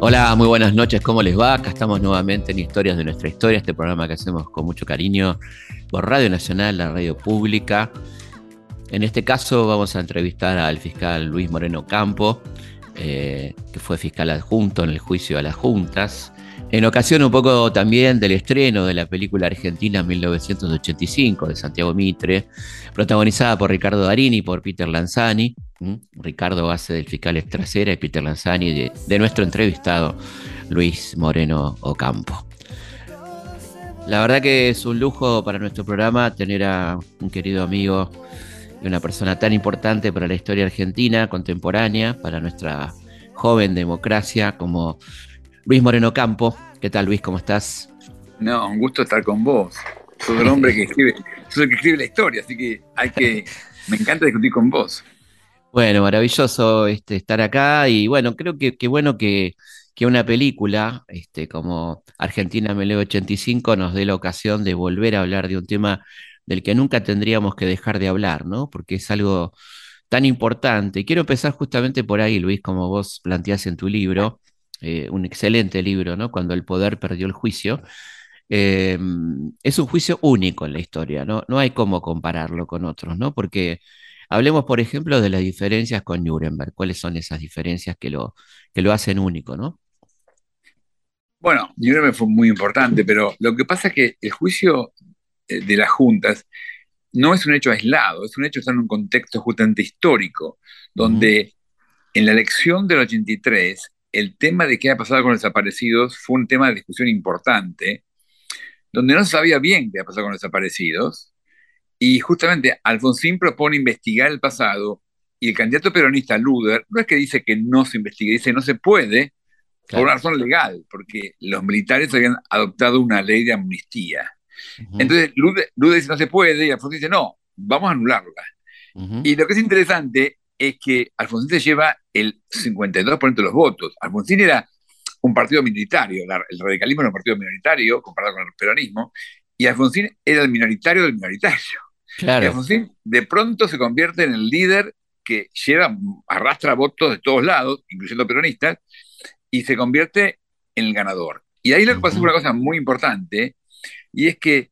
Hola, muy buenas noches, ¿cómo les va? Acá estamos nuevamente en Historias de nuestra historia, este programa que hacemos con mucho cariño por Radio Nacional, la radio pública. En este caso vamos a entrevistar al fiscal Luis Moreno Campo, eh, que fue fiscal adjunto en el juicio a las juntas. En ocasión un poco también del estreno de la película argentina 1985 de Santiago Mitre, protagonizada por Ricardo Darini y por Peter Lanzani. Ricardo hace del fiscal extrasera y Peter Lanzani de, de nuestro entrevistado Luis Moreno Ocampo. La verdad que es un lujo para nuestro programa tener a un querido amigo y una persona tan importante para la historia argentina contemporánea, para nuestra joven democracia como Luis Moreno Campo. ¿Qué tal, Luis? ¿Cómo estás? No, un gusto estar con vos. Sos el hombre que escribe, sos el que escribe la historia, así que hay que. Me encanta discutir con vos. Bueno, maravilloso este, estar acá y bueno, creo que, bueno que, una película este, como Argentina 1985 nos dé la ocasión de volver a hablar de un tema del que nunca tendríamos que dejar de hablar, ¿no? Porque es algo tan importante. Y quiero empezar justamente por ahí, Luis, como vos planteás en tu libro, eh, un excelente libro, ¿no? Cuando el poder perdió el juicio. Eh, es un juicio único en la historia, ¿no? No hay cómo compararlo con otros, ¿no? Porque hablemos, por ejemplo, de las diferencias con Nuremberg. ¿Cuáles son esas diferencias que lo, que lo hacen único, ¿no? Bueno, Nuremberg fue muy importante, pero lo que pasa es que el juicio eh, de las juntas no es un hecho aislado, es un hecho que está en un contexto justamente histórico, donde en la elección del 83 el tema de qué ha pasado con los desaparecidos fue un tema de discusión importante, donde no se sabía bien qué ha pasado con los desaparecidos, y justamente Alfonsín propone investigar el pasado, y el candidato peronista Luder no es que dice que no se investigue, dice no se puede, por una razón legal, porque los militares habían adoptado una ley de amnistía. Entonces Luder, dice no se puede, y Alfonsín dice no, vamos a anularla. Y lo que es interesante es que Alfonsín se lleva el 52% de los votos. Alfonsín era un partido minoritario, el radicalismo era un partido minoritario comparado con el peronismo, y Alfonsín era el minoritario del minoritario. Claro. Y Alfonsín de pronto se convierte en el líder que lleva, arrastra votos de todos lados, incluyendo peronistas, y se convierte en el ganador. Y ahí lo que pasa es una cosa muy importante, y es que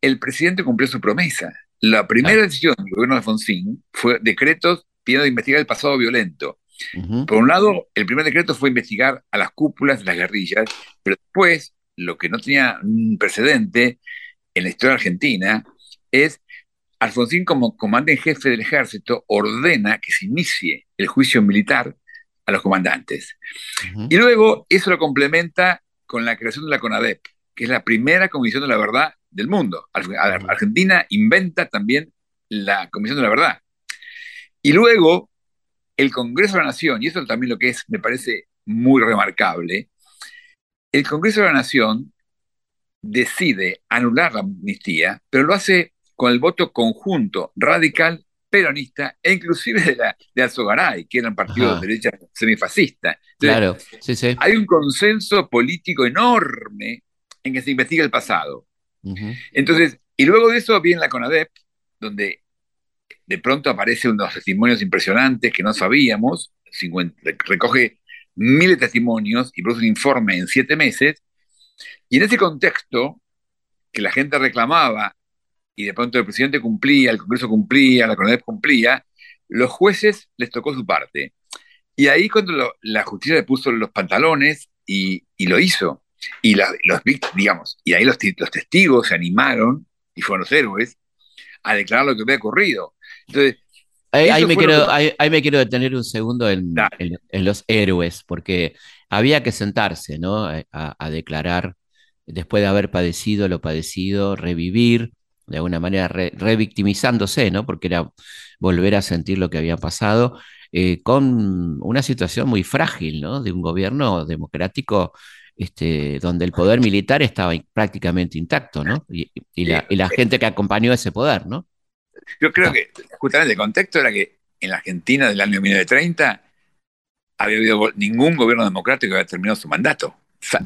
el presidente cumplió su promesa. La primera decisión del gobierno de Alfonsín fue decretos pidiendo investigar el pasado violento. Por un lado, el primer decreto fue investigar a las cúpulas de las guerrillas, pero después, lo que no tenía un precedente en la historia argentina, es Alfonsín como comandante en jefe del ejército ordena que se inicie el juicio militar a los comandantes. Y luego eso lo complementa con la creación de la CONADEP, que es la primera comisión de la verdad del mundo. Argentina inventa también la comisión de la verdad. Y luego, el Congreso de la Nación, y eso también lo que es, me parece muy remarcable, el Congreso de la Nación decide anular la amnistía, pero lo hace con el voto conjunto radical, peronista e inclusive de, la, de Alzogaray, que era un partido de derecha semifascista. claro, sí, sí. Hay un consenso político enorme en que se investiga el pasado. Entonces, y luego de eso viene la CONADEP, donde de pronto aparecen unos testimonios impresionantes que no sabíamos, recoge miles de testimonios y produce un informe en siete meses, y en ese contexto, que la gente reclamaba, y de pronto el presidente cumplía, el Congreso cumplía, la CONADEP cumplía, los jueces les tocó su parte. Y ahí cuando la justicia le puso los pantalones y, lo hizo. Y los, digamos, y ahí los, los testigos se animaron y fueron los héroes a declarar lo que había ocurrido. Entonces, ahí, me quiero, ahí, me quiero detener un segundo en, los héroes, porque había que sentarse ¿no? a, declarar, después de haber padecido lo padecido, revivir, de alguna manera revictimizándose, ¿no? porque era volver a sentir lo que había pasado, eh, con una situación muy frágil ¿no? de un gobierno democrático este, donde el poder militar estaba prácticamente intacto, ¿no? Y, la, y, la, gente que acompañó ese poder, ¿no? Yo creo que justamente el contexto era que en la Argentina del año 1930 había habido ningún gobierno democrático que había terminado su mandato.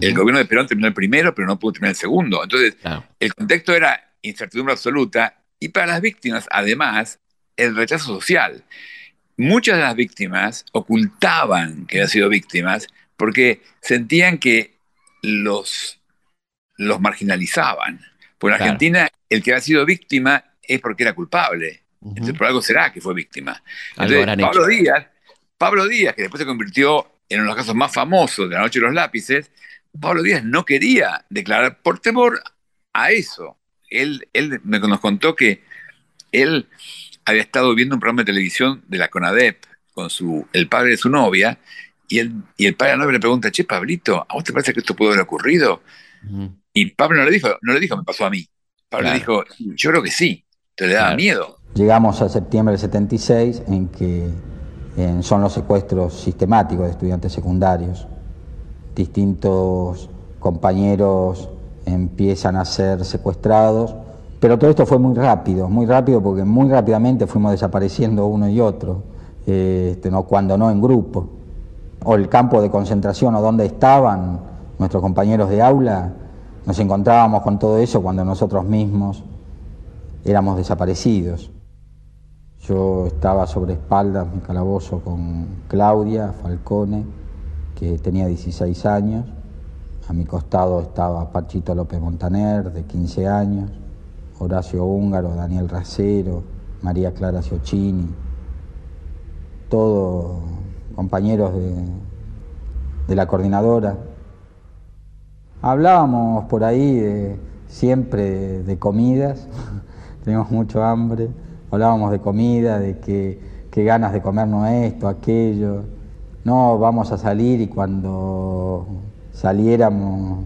el gobierno de Perón terminó el primero, pero no pudo terminar el segundo. Entonces, el contexto era incertidumbre absoluta y para las víctimas, además, el rechazo social. Muchas de las víctimas ocultaban que habían sido víctimas porque sentían que los, los marginalizaban. Por en Argentina, el que había sido víctima es porque era culpable. por algo será que fue víctima. Pablo Díaz, Pablo Díaz, que después se convirtió en uno de los casos más famosos de la noche de los lápices, Pablo Díaz no quería declarar por temor a eso. Él, él nos contó que él había estado viendo un programa de televisión de la CONADEP con su, el padre de su novia, y el, y el padre de la novia le pregunta, che, Pablito, ¿a vos te parece que esto pudo haber ocurrido? Y Pablo no le dijo, no le dijo, me pasó a mí. Pablo le dijo, yo creo que sí, te le daba miedo. Llegamos a septiembre del 76, en que son los secuestros sistemáticos de estudiantes secundarios. Distintos compañeros empiezan a ser secuestrados, pero todo esto fue muy rápido, muy rápido porque muy rápidamente fuimos desapareciendo uno y otro, este, no, cuando no en grupo. O el campo de concentración o donde estaban nuestros compañeros de aula, nos encontrábamos con todo eso cuando nosotros mismos éramos desaparecidos. Yo estaba sobre espaldas, mi calabozo, con Claudia Falcone, que tenía 16 años. A mi costado estaba Pachito López Montaner, de 15 años, Horacio Húngaro, Daniel Racero, María Clara Ciocchini, todos compañeros de, de la coordinadora. Hablábamos por ahí siempre de comidas, teníamos mucho hambre hablábamos de comida, de que, ganas de comernos esto, aquello. No, vamos a salir y cuando saliéramos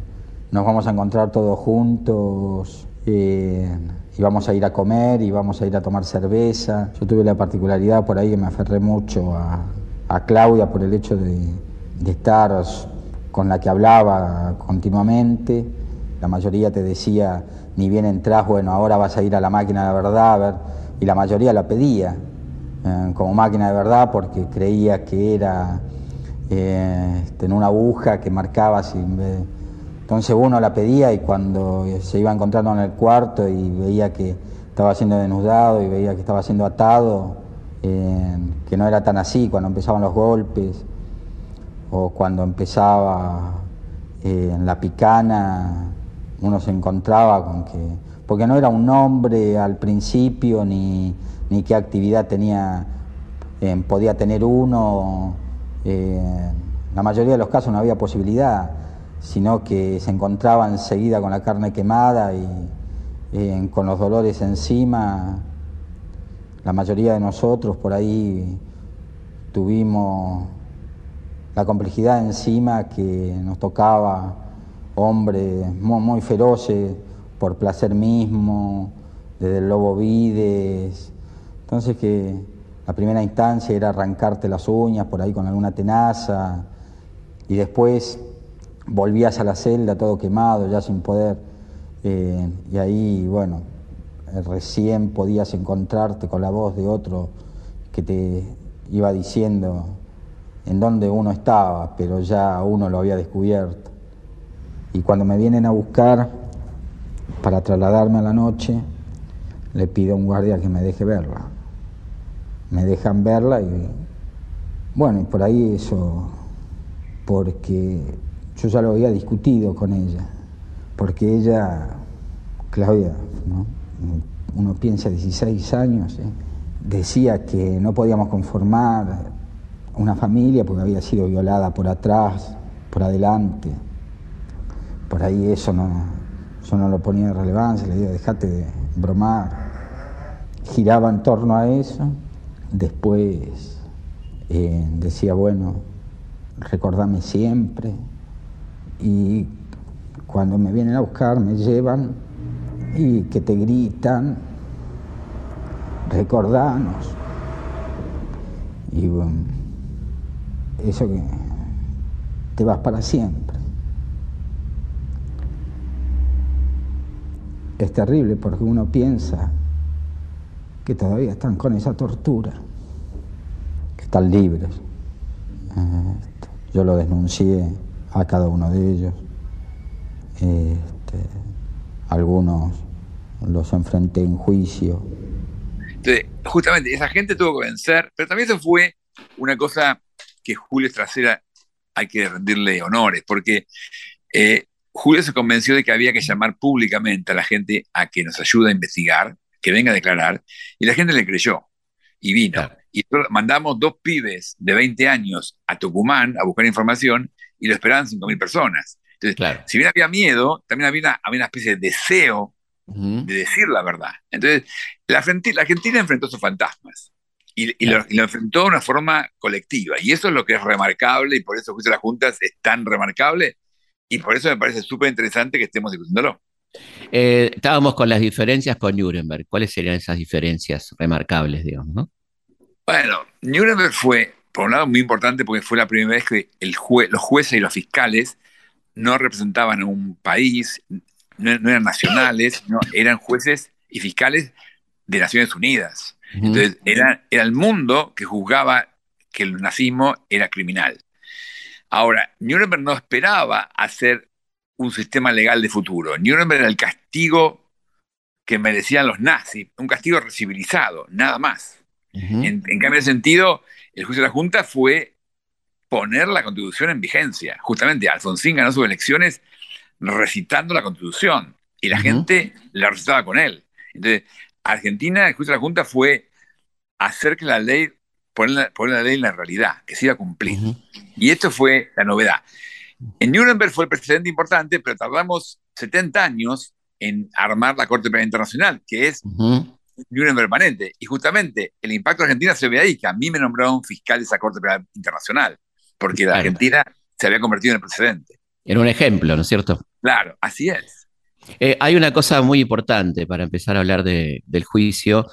nos vamos a encontrar todos juntos eh, y vamos a ir a comer y vamos a ir a tomar cerveza. Yo tuve la particularidad por ahí que me aferré mucho a, Claudia por el hecho de estar con la que hablaba continuamente. La mayoría te decía, ni bien entras, bueno, ahora vas a ir a la máquina de verdad, a ver y la mayoría la pedía eh, como máquina de verdad porque creía que era eh, en una aguja que marcaba sin entonces uno la pedía y cuando se iba encontrando en el cuarto y veía que estaba siendo denudado y veía que estaba siendo atado, eh, que no era tan así cuando empezaban los golpes o cuando empezaba en la picana, uno se encontraba con que porque no era un nombre al principio ni, qué actividad tenía, eh, podía tener uno. Eh, la mayoría de los casos no había posibilidad, sino que se encontraba enseguida con la carne quemada y eh, con los dolores encima. La mayoría de nosotros por ahí tuvimos la complejidad encima que nos tocaba hombres muy feroces por placer mismo, desde el lobo vides. Entonces que la primera instancia era arrancarte las uñas por ahí con alguna tenaza y después volvías a la celda todo quemado, ya sin poder. Eh, y ahí, bueno, eh, recién podías encontrarte con la voz de otro que te iba diciendo en dónde uno estaba, pero ya uno lo había descubierto. Y cuando me vienen a buscar, para trasladarme a la noche, le pido a un guardia que me deje verla. Me dejan verla y bueno, y por ahí eso, porque yo ya lo había discutido con ella, porque ella, Claudia, uno piensa 16 años, ¿eh? decía que no podíamos conformar una familia porque había sido violada por atrás, por adelante. Por ahí eso no, yo no lo ponía en relevancia, le dije, dejate de bromar. Giraba en torno a eso. Después eh, decía, bueno, recordame siempre. Y cuando me vienen a buscar, me llevan y que te gritan, recordanos. Y bueno, eso que te vas para siempre. Es terrible porque uno piensa que todavía están con esa tortura, que están libres. Este, yo lo denuncié a cada uno de ellos. Este, algunos los enfrenté en juicio Entonces, justamente esa gente tuvo que vencer, pero también eso fue una cosa que Julio Estracera hay que rendirle honores, porque eh, Julio se convenció de que había que llamar públicamente a la gente a que nos ayude a investigar, que venga a declarar, y la gente le creyó y vino. Y mandamos dos pibes de 20 años a Tucumán a buscar información y lo esperaban 5.000 personas. Entonces, si bien había miedo, también había una, había una especie de deseo de decir la verdad. Entonces, la Argentina, la Argentina enfrentó sus fantasmas y, lo, enfrentó de una forma colectiva. Y eso es lo que es remarcable y por eso juicio de las juntas es tan remarcable y por eso me parece súper interesante que estemos discutiéndolo. Eh, estábamos con las diferencias con Nuremberg. ¿Cuáles serían esas diferencias remarcables, digamos? ¿no? Bueno, Nuremberg fue, por un lado, muy importante porque fue la primera vez que el los jueces y los fiscales no representaban a un país, no, eran nacionales, no, eran jueces y fiscales de Naciones Unidas. Entonces, era, era el mundo que juzgaba que el nazismo era criminal. Ahora, Nuremberg no esperaba hacer un sistema legal de futuro. Nuremberg era el castigo que merecían los nazis, un castigo recivilizado, nada más. en, cambio de sentido, el juicio de la Junta fue poner la constitución en vigencia. Justamente Alfonsín ganó sus elecciones recitando la constitución y la gente la recitaba con él. Entonces, Argentina, el juicio de la Junta fue hacer que la ley, poner la, ley en la realidad, que se iba a cumplir. Y esto fue la novedad. En Nuremberg fue el precedente importante, pero tardamos 70 años en armar la Corte Penal Internacional, que es Nuremberg permanente. Y justamente el impacto de Argentina se ve ahí, que a mí me nombraron fiscal de esa Corte Penal Internacional, porque la Argentina se había convertido en el precedente. Era un ejemplo, ¿no es cierto? Claro, así es. Eh, hay una cosa muy importante para empezar a hablar del juicio,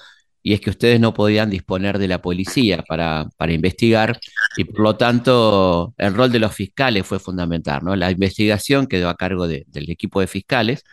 y es que ustedes no podían disponer de la policía para, investigar, y por lo tanto el rol de los fiscales fue fundamental. ¿no? La investigación quedó a cargo del equipo de fiscales,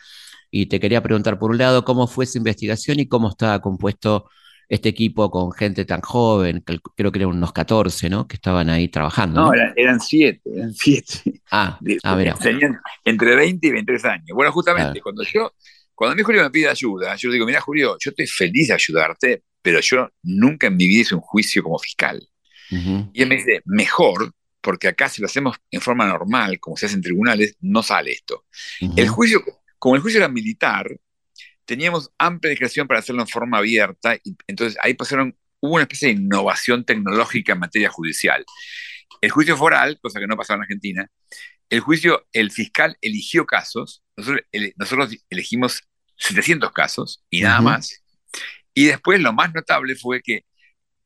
y te quería preguntar, por un lado, cómo fue esa investigación y cómo estaba compuesto este equipo con gente tan joven, creo que eran unos 14, ¿no? Que estaban ahí trabajando. No, Eran, siete, eran siete. Ah, ah mira. Tenían entre 20 y 23 años. Bueno, justamente, cuando yo, cuando mi Julio me pide ayuda, yo le digo, mira Julio, yo estoy feliz de ayudarte, pero yo nunca en mi vida hice un juicio como fiscal. Y él me dice, mejor, porque acá si lo hacemos en forma normal, como se hace en tribunales, no sale esto. El juicio, como el juicio era militar, teníamos amplia discreción para hacerlo en forma abierta, y entonces ahí pasaron, hubo una especie de innovación tecnológica en materia judicial. El juicio foral, cosa que no pasaba en Argentina, el juicio, el fiscal eligió casos, nosotros, elegimos 700 casos y nada más, y después lo más notable fue que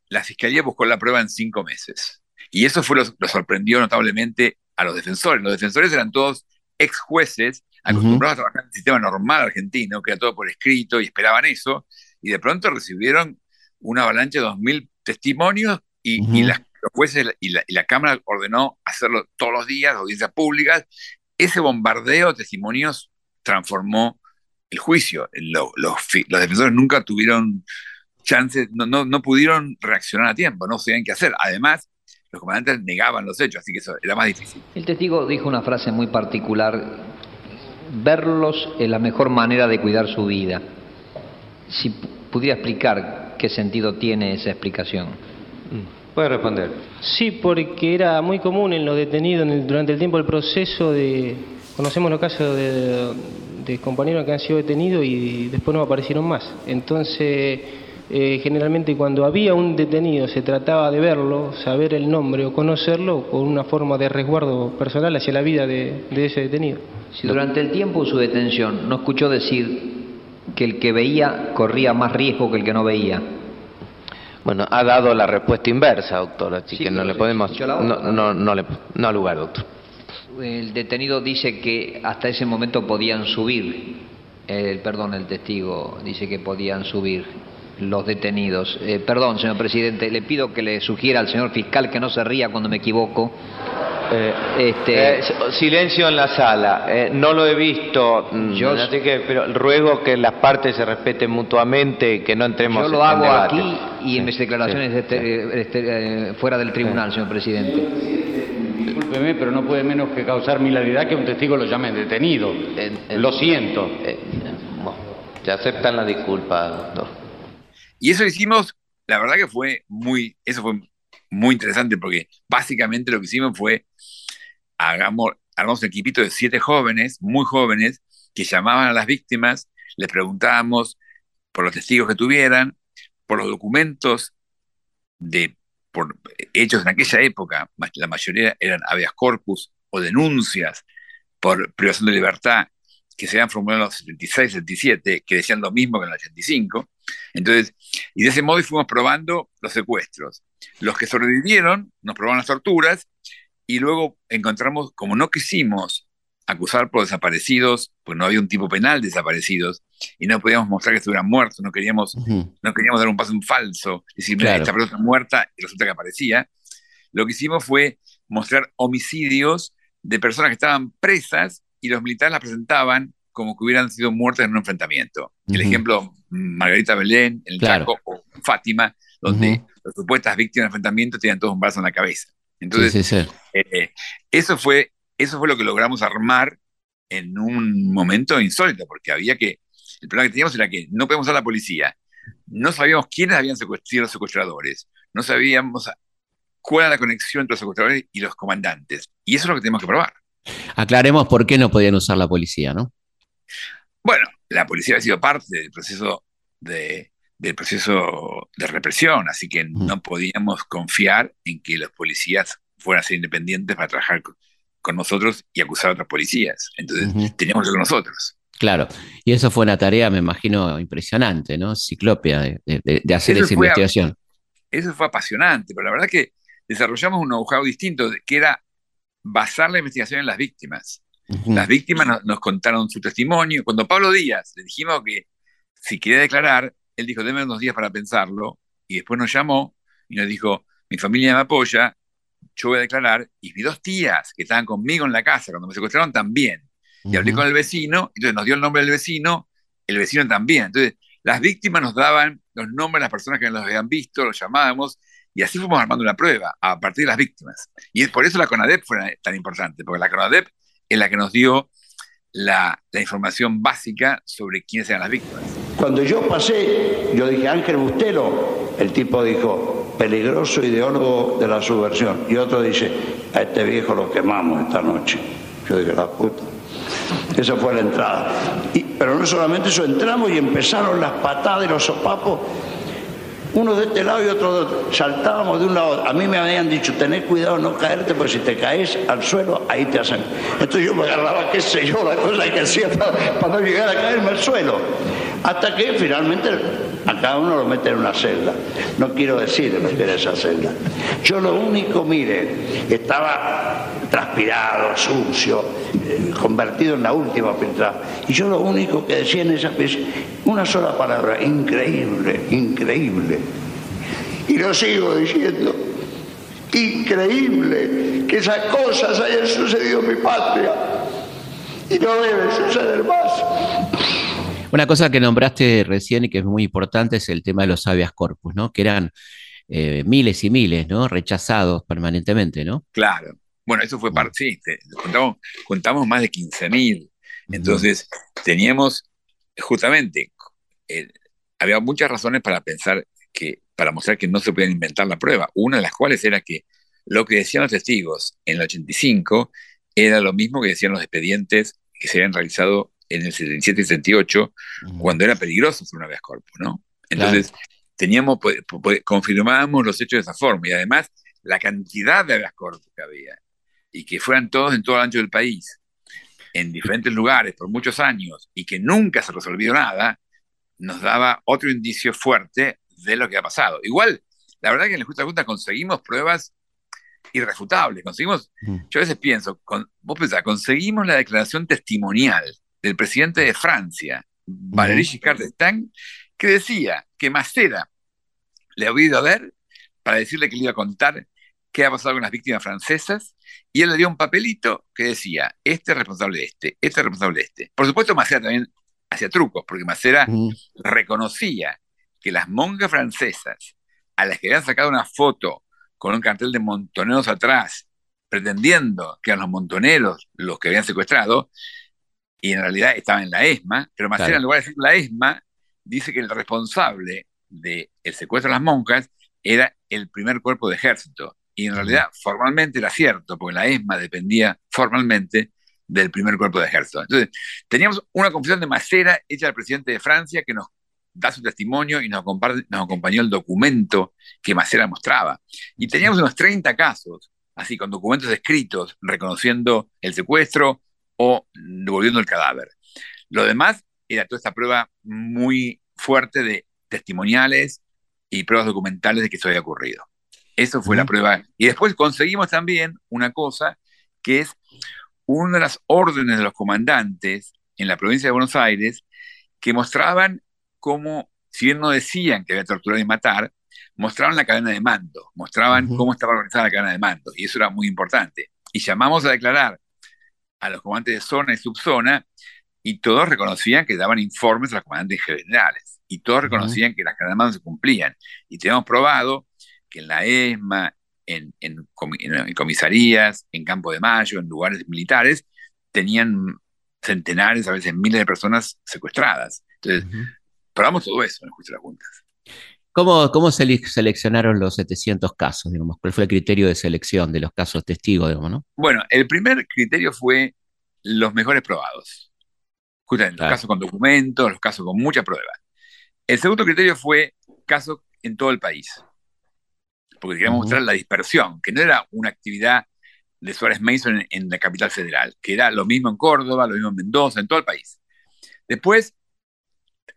la fiscalía buscó la prueba en cinco meses. Y eso fue lo, lo sorprendió notablemente a los defensores. Los defensores eran todos ex jueces acostumbrados a trabajar en el sistema normal argentino, que era todo por escrito y esperaban eso, y de pronto recibieron una avalancha de 2.000 testimonios y, las, los jueces y la, Cámara ordenó hacerlo todos los días, audiencias públicas. Ese bombardeo de testimonios transformó el juicio. los, defensores nunca tuvieron chances, no, no, no, pudieron reaccionar a tiempo, no sabían qué hacer. Además, los comandantes negaban los hechos, así que eso era más difícil. El testigo dijo una frase muy particular verlos es la mejor manera de cuidar su vida. Si pudiera explicar qué sentido tiene esa explicación. Mm, puede responder. Sí, porque era muy común en los detenidos durante el tiempo del proceso de... Conocemos los casos de, compañeros que han sido detenidos y después no aparecieron más. Entonces, eh, generalmente cuando había un detenido se trataba de verlo, saber el nombre o conocerlo con una forma de resguardo personal hacia la vida de ese detenido. Si durante el tiempo de su detención no escuchó decir que el que veía corría más riesgo que el que no veía. Bueno, ha dado la respuesta inversa, doctor, así que no le podemos... No, no, no, le, no lugar, doctor. El detenido dice que hasta ese momento podían subir, el, perdón, el testigo dice que podían subir los detenidos. Eh, perdón, señor presidente, le pido que le sugiera al señor fiscal que no se ría cuando me equivoco. Eh, este... Eh, silencio en la sala. no lo he visto, mm, yo, así que, pero ruego que las partes se respeten mutuamente, que no entremos Yo lo hago aquí y en mis declaraciones este, este, fuera del tribunal, señor presidente. Discúlpeme, pero no puede menos que causar milaridad que un testigo lo llame detenido. lo siento. ¿Se aceptan la disculpa, doctor? Y eso hicimos, la verdad que fue muy, eso fue muy interesante porque básicamente lo que hicimos fue, hagamos, hagamos un equipito de siete jóvenes, muy jóvenes, que llamaban a las víctimas, les preguntábamos por los testigos que tuvieran, por los documentos de, por, hechos en aquella época, la mayoría eran habeas corpus o denuncias por privación de libertad que se habían formulado en los 76, 77, que decían lo mismo que en el 85. Entonces, y de ese modo fuimos probando los secuestros. Los que sobrevivieron nos probaron las torturas y luego encontramos, como no quisimos acusar por desaparecidos, pues no había un tipo penal de desaparecidos y no podíamos mostrar que estuvieran muertos, no queríamos, no queríamos dar un paso en falso, decir, mira, esta persona está muerta y resulta que aparecía. Lo que hicimos fue mostrar homicidios de personas que estaban presas y los militares las presentaban como que hubieran sido muertas en un enfrentamiento. El ejemplo, Margarita Belén, el Chaco, o Fátima, donde las supuestas víctimas de enfrentamiento tenían todos un brazo en la cabeza. Entonces, eh, eso, fue, eso fue lo que logramos armar en un momento insólito, porque había que, el problema que teníamos era que no podíamos usar la policía, no sabíamos quiénes habían secuestrado los secuestradores, no sabíamos cuál era la conexión entre los secuestradores y los comandantes. Y eso es lo que tenemos que probar. Aclaremos por qué no podían usar la policía, ¿no? Bueno, la policía ha sido parte del proceso de, del proceso de represión, así que no podíamos confiar en que los policías fueran a ser independientes para trabajar con, nosotros y acusar a otros policías. Entonces, teníamos que con nosotros. Claro, y eso fue una tarea, me imagino, impresionante, ¿no? Ciclopia, de, hacer esa investigación. eso fue apasionante, pero la verdad que desarrollamos un know-how distinto, que era basar la investigación en las víctimas. Las víctimas nos, contaron su testimonio. Cuando Pablo Díaz le dijimos que si quería declarar, él dijo, déme unos días para pensarlo, y después nos llamó y nos dijo, mi familia me apoya, yo voy a declarar, y mis dos tías que estaban conmigo en la casa cuando me secuestraron también. Y hablé con el vecino, entonces nos dio el nombre del vecino, el vecino también. Entonces, las víctimas nos daban los nombres de las personas que nos habían visto, los llamábamos, y así fuimos armando una prueba a partir de las víctimas. Y es por eso la CONADEP fue tan importante, porque la CONADEP es la que nos dio la, información básica sobre quiénes eran las víctimas. Cuando yo pasé, yo dije Ángel Bustelo, el tipo dijo, peligroso ideólogo de la subversión. Y otro dice, a este viejo lo quemamos esta noche. Yo dije, la puta. Esa fue la entrada. pero no solamente eso, entramos y empezaron las patadas y los sopapos uno de este lado y otro de otro. Saltábamos de un lado. A mí me habían dicho, tenés cuidado no caerte, porque si te caes al suelo, ahí te hacen. Entonces yo me agarraba, qué sé yo, la cosa que hacía para, no llegar a caerme al suelo. Hasta que finalmente a cada uno lo mete en una celda. No quiero decir meter esa celda. Yo lo único, mire, estaba transpirado, sucio, eh, convertido en la última pintada. Y yo lo único que decía en esa pieza, una sola palabra, increíble, increíble. Y lo sigo diciendo, increíble que esas cosas hayan sucedido en mi patria y no deben suceder más. Una cosa que nombraste recién y que es muy importante es el tema de los habeas corpus, ¿no? Que eran eh, miles y miles, ¿no? Rechazados permanentemente, ¿no? Claro. Bueno, eso fue parte, sí, contamos, contamos más de 15.000. Entonces, teníamos justamente eh, había muchas razones para pensar que, para mostrar que no se podía inventar la prueba. Una de las cuales era que lo que decían los testigos en el 85 era lo mismo que decían los expedientes que se habían realizado en el 77 y 78, cuando era peligroso hacer una vez corpus, ¿no? Entonces, teníamos, confirmábamos los hechos de esa forma y además la cantidad de habeas corpus que había y que fueran todos en todo el ancho del país, en diferentes lugares por muchos años y que nunca se resolvió nada, nos daba otro indicio fuerte de lo que ha pasado. Igual, la verdad que en la justa junta conseguimos pruebas irrefutables. Conseguimos, yo a veces pienso, vos pensás, conseguimos la declaración testimonial del presidente de Francia, Valéry Giscard d'Estaing, que decía que Macera le había ido a ver para decirle que le iba a contar qué ha pasado con las víctimas francesas, y él le dio un papelito que decía, este es responsable de este, este es responsable de este. Por supuesto, Macera también hacía trucos, porque Macera reconocía que las monjas francesas, a las que habían sacado una foto con un cartel de montoneros atrás, pretendiendo que eran los montoneros los que habían secuestrado, y en realidad estaban en la ESMA, pero Macera en lugar de decir la ESMA, dice que el responsable del secuestro de las monjas era el primer cuerpo de ejército. Y en realidad formalmente era cierto, porque la ESMA dependía formalmente del primer cuerpo de ejército. Entonces, teníamos una confesión de Macera hecha al presidente de Francia que nos da su testimonio y nos, nos acompañó el documento que Macera mostraba. Y teníamos unos 30 casos, así, con documentos escritos reconociendo el secuestro o devolviendo el cadáver. Lo demás era toda esta prueba muy fuerte de testimoniales y pruebas documentales de que eso había ocurrido. Eso fue la prueba. Y después conseguimos también una cosa que es una de las órdenes de los comandantes en la provincia de Buenos Aires que mostraban cómo, si bien no decían que había torturado y matar, mostraban la cadena de mando, mostraban cómo estaba organizada la cadena de mando, y eso era muy importante. Y llamamos a declarar a los comandantes de zona y subzona, y todos reconocían que daban informes a los comandantes generales, y todos reconocían que las cadenas se cumplían. Y teníamos probado que en la ESMA, en, comisarías, en Campo de Mayo, en lugares militares, tenían centenares, a veces miles de personas secuestradas. Entonces, probamos todo eso en el juicio de las juntas. ¿Cómo, ¿Cómo se seleccionaron los 700 casos? Digamos? ¿Cuál fue el criterio de selección de los casos testigos? Digamos, ¿no? Bueno, el primer criterio fue los mejores probados. Justamente, los casos con documentos, los casos con mucha prueba. El segundo criterio fue casos en todo el país porque queríamos mostrar la dispersión, que no era una actividad de Suárez Mason en, la capital federal, que era lo mismo en Córdoba, lo mismo en Mendoza, en todo el país. Después,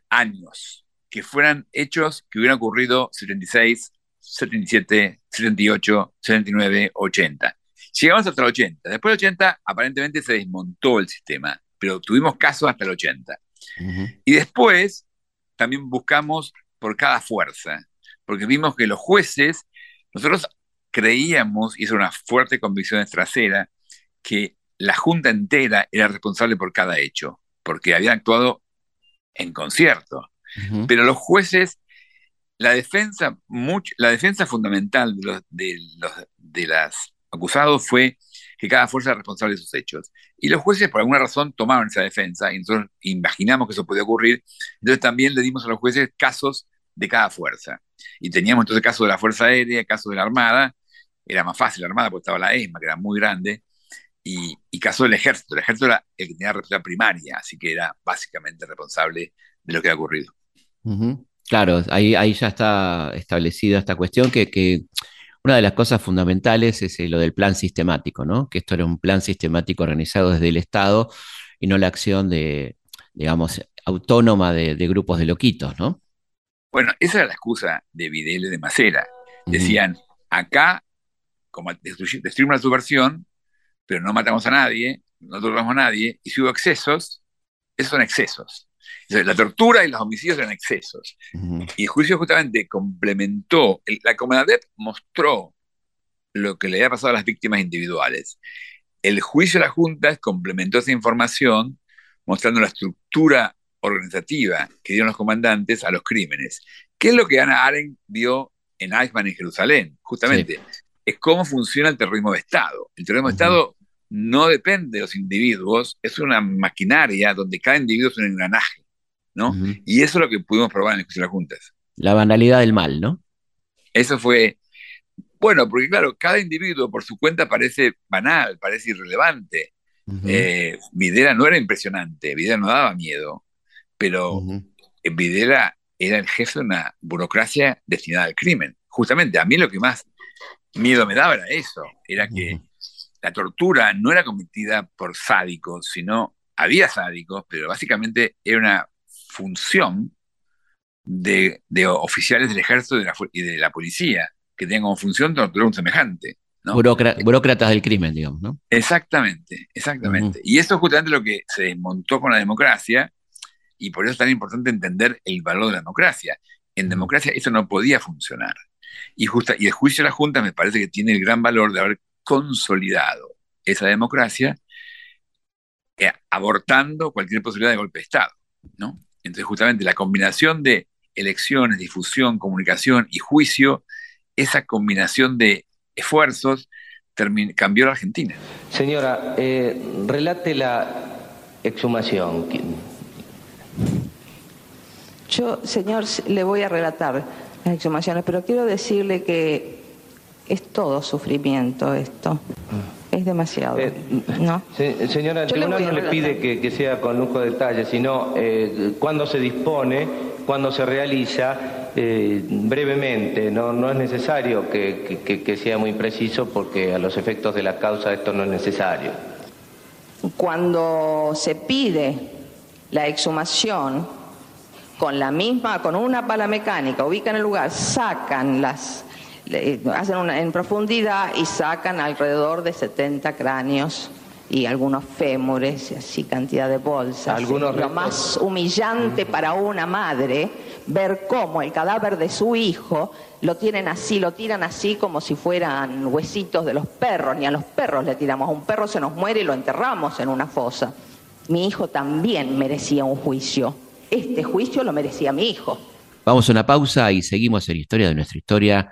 años, que fueran hechos que hubieran ocurrido 76, 77, 78, 79, 80. Llegamos hasta el 80. Después del 80, aparentemente se desmontó el sistema, pero tuvimos casos hasta el 80. Y después también buscamos por cada fuerza, porque vimos que los jueces nosotros creíamos, y es una fuerte convicción trasera, que la Junta entera era responsable por cada hecho, porque habían actuado en concierto. Pero los jueces, la defensa, la defensa fundamental de los, de los de las acusados fue que cada fuerza era responsable de sus hechos. Y los jueces, por alguna razón, tomaron esa defensa y nosotros imaginamos que eso podía ocurrir. Entonces también le dimos a los jueces casos de cada fuerza. Y teníamos entonces caso de la Fuerza Aérea, caso de la Armada, era más fácil la Armada porque estaba la ESMA, que era muy grande, y, y caso del Ejército. El Ejército era el que tenía responsabilidad primaria, así que era básicamente responsable de lo que había ocurrido. Claro, ahí, ahí ya está establecida esta cuestión que, que una de las cosas fundamentales es eh, lo del plan sistemático, ¿no? Que esto era un plan sistemático organizado desde el Estado y no la acción de, digamos, autónoma de, de grupos de loquitos, ¿no? Bueno, esa era la excusa de Videla de Macera. Decían, acá, como destruimos la subversión, pero no matamos a nadie, no torturamos a nadie, y si hubo excesos, esos son excesos. La tortura y los homicidios eran excesos. Y el juicio justamente complementó, la Comandadet mostró lo que le había pasado a las víctimas individuales. El juicio de las juntas complementó esa información mostrando la estructura organizativa que dieron los comandantes a los crímenes. ¿Qué es lo que Ana Arendt vio en Eichmann en Jerusalén? Justamente, es cómo funciona el terrorismo de Estado. El terrorismo de Estado no depende de los individuos, es una maquinaria donde cada individuo es un engranaje, ¿no? Y eso es lo que pudimos probar en el juicio de las juntas. La banalidad del mal, ¿no? Eso fue, bueno, porque claro, cada individuo por su cuenta parece banal, parece irrelevante. Eh, Videla no era impresionante, Videla no daba miedo, pero Videla era el jefe de una burocracia destinada al crimen. Justamente, a mí lo que más miedo me daba era eso, era que la tortura no era cometida por sádicos, sino había sádicos, pero básicamente era una función de, oficiales del ejército y de, la, policía, que tenían como función torturar a un semejante. burócratas del crimen, digamos, ¿no? Exactamente, exactamente. Y eso es justamente lo que se desmontó con la democracia, y por eso es tan importante entender el valor de la democracia. En democracia eso no podía funcionar. Y, justa, y el juicio de la Junta me parece que tiene el gran valor de haber consolidado esa democracia eh, abortando cualquier posibilidad de golpe de Estado. ¿no? Entonces justamente la combinación de elecciones, difusión, comunicación y juicio, esa combinación de esfuerzos cambió la Argentina. Señora, eh, relate la exhumación Yo, señor, le voy a relatar las exhumaciones, pero quiero decirle que es todo sufrimiento esto. Es demasiado. Eh, ¿no? señora, el tribunal no le pide que, sea con lujo de detalle, sino eh, cuando se dispone, cuando se realiza, eh, brevemente. No, no es necesario que, que sea muy preciso porque a los efectos de la causa esto no es necesario. Cuando se pide la exhumación, con la misma, con una pala mecánica, ubican el lugar, sacan las hacen una, en profundidad y sacan alrededor de 70 cráneos y algunos fémures, y así cantidad de bolsas. Algunos lo más humillante para una madre ver cómo el cadáver de su hijo lo tienen así, lo tiran así como si fueran huesitos de los perros, ni a los perros le tiramos, a un perro se nos muere y lo enterramos en una fosa. Mi hijo también merecía un juicio. Este juicio lo merecía mi hijo. Vamos a una pausa y seguimos en Historia de nuestra historia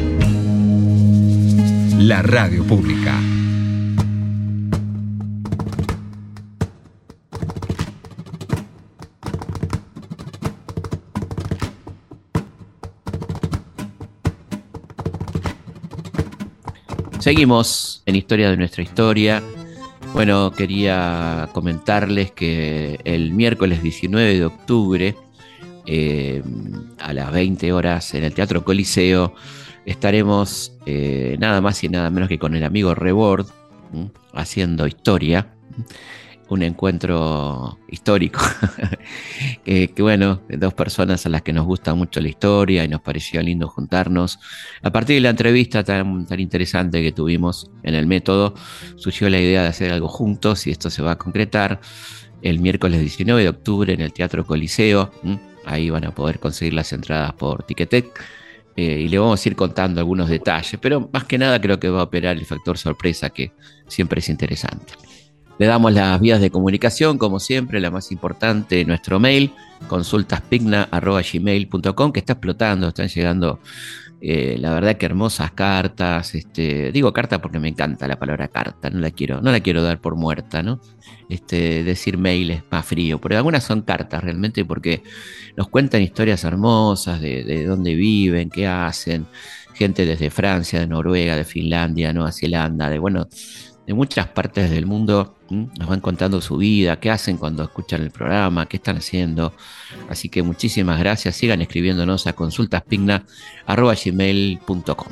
la radio pública. Seguimos en Historia de nuestra historia. Bueno, quería comentarles que el miércoles 19 de octubre, eh, a las 20 horas, en el Teatro Coliseo, estaremos eh, nada más y nada menos que con el amigo Rebord haciendo historia. Un encuentro histórico. que bueno, dos personas a las que nos gusta mucho la historia y nos pareció lindo juntarnos. A partir de la entrevista tan, tan interesante que tuvimos en el método, surgió la idea de hacer algo juntos y esto se va a concretar el miércoles 19 de octubre en el Teatro Coliseo. Ahí van a poder conseguir las entradas por Ticketek eh, y le vamos a ir contando algunos detalles, pero más que nada creo que va a operar el factor sorpresa que siempre es interesante. Le damos las vías de comunicación, como siempre, la más importante, nuestro mail, consultaspigna.gmail.com, que está explotando, están llegando, eh, la verdad que hermosas cartas, este, digo carta porque me encanta la palabra carta, no la quiero, no la quiero dar por muerta, ¿no? Este, decir mail es más frío, pero algunas son cartas realmente porque nos cuentan historias hermosas de, dónde viven, qué hacen, gente desde Francia, de Noruega, de Finlandia, Nueva Zelanda, de bueno, de muchas partes del mundo nos van contando su vida, qué hacen cuando escuchan el programa, qué están haciendo. Así que muchísimas gracias, sigan escribiéndonos a consultaspigna.gmail.com.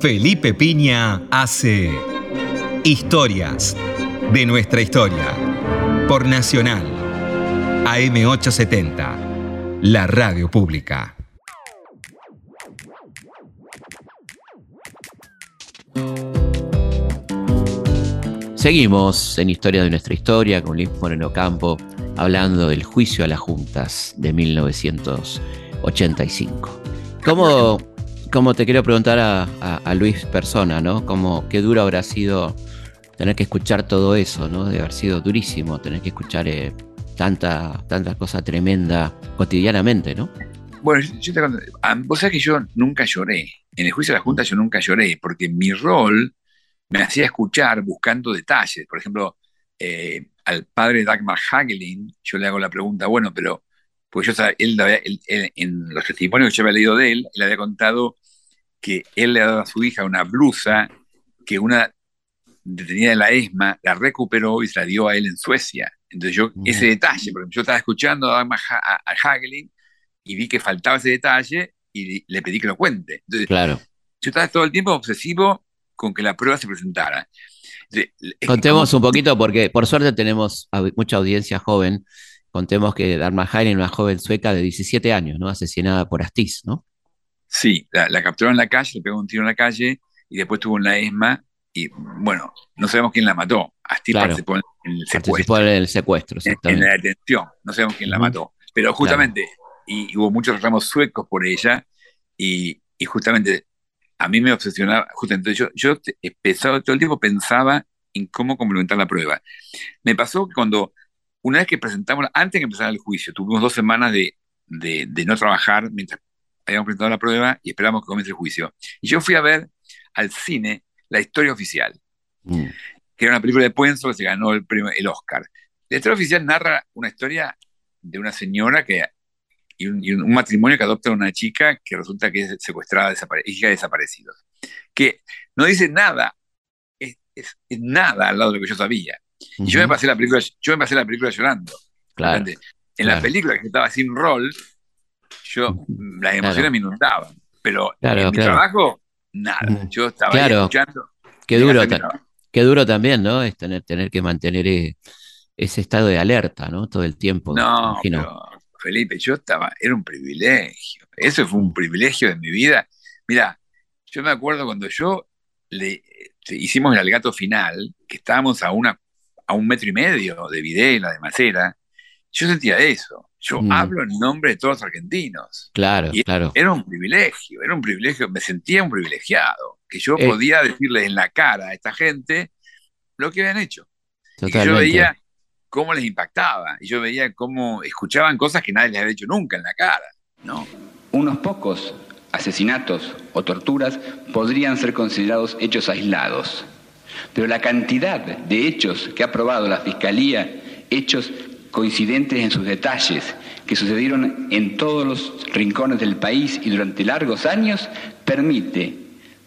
Felipe Piña hace historias de nuestra historia por Nacional AM870, la radio pública. Seguimos en Historia de nuestra historia con Luis Moreno Campo hablando del juicio a las juntas de 1985. ¿Cómo, te quiero preguntar a, Luis Persona, ¿no? ¿Cómo, ¿Qué duro habrá sido tener que escuchar todo eso, ¿no? De haber sido durísimo tener que escuchar eh, tanta, tanta cosa tremenda cotidianamente, ¿no? Bueno, yo te ah, vos sabés que yo nunca lloré. En el juicio de la Junta yo nunca lloré, porque mi rol me hacía escuchar buscando detalles. Por ejemplo, eh, al padre Dagmar Hagelin, yo le hago la pregunta, bueno, pero, pues yo él, en los testimonios que yo había leído de él, él había contado que él le ha dado a su hija una blusa que una detenida de la ESMA la recuperó y se la dio a él en Suecia. Entonces yo, ese detalle, porque yo estaba escuchando a, a, Hagelin y vi que faltaba ese detalle y le pedí que lo cuente. Entonces, claro. Yo estaba todo el tiempo obsesivo con que la prueba se presentara. Contemos un poquito, porque por suerte tenemos mucha audiencia joven. Contemos que Dharma Hagelin, una joven sueca de 17 años, ¿no? Asesinada por Astiz, ¿no? Sí, la, la capturó en la calle, le pegó un tiro en la calle y después tuvo una ESMA y bueno, no sabemos quién la mató. Asti participó en el secuestro. en el secuestro, en, la detención, no sabemos quién la mató. Pero justamente y hubo muchos reclamos suecos por ella, y, y justamente a mí me obsesionaba, justamente yo, yo todo el tiempo pensaba en cómo complementar la prueba. Me pasó que cuando, una vez que presentamos, antes de que empezara el juicio, tuvimos dos semanas de, de, no trabajar mientras habíamos presentado la prueba y esperamos que comience el juicio. Y yo fui a ver al cine La Historia Oficial, mm. que era una película de Puenzo que se ganó el, premio, el Oscar. La Historia Oficial narra una historia de una señora que y un, matrimonio que adopta a una chica que resulta que es secuestrada, hija de desaparecidos. Que no dice nada, es, nada al lado de lo que yo sabía. Y yo me pasé la película, yo me pasé la película llorando. Claro. En la película que estaba sin rol, yo las emociones me inundaban. Pero en mi trabajo, nada. Yo estaba escuchando. Qué duro, qué duro también, ¿no? Es tener, tener que mantener eh, ese estado de alerta, ¿no? Todo el tiempo. No, Felipe, yo estaba, era un privilegio. Eso fue un privilegio de mi vida. Mira, yo me acuerdo cuando yo le este, hicimos el alegato final, que estábamos a una a un metro y medio de Videla, de Macera, yo sentía eso. Yo mm. hablo en nombre de todos los argentinos. Claro, claro. Era un privilegio, era un privilegio, me sentía un privilegiado, que yo eh. podía decirles en la cara a esta gente lo que habían hecho. Y yo veía cómo les impactaba. Y yo veía cómo escuchaban cosas que nadie les había dicho nunca en la cara. ¿no? Unos pocos asesinatos o torturas podrían ser considerados hechos aislados. Pero la cantidad de hechos que ha probado la Fiscalía, hechos coincidentes en sus detalles, que sucedieron en todos los rincones del país y durante largos años, permite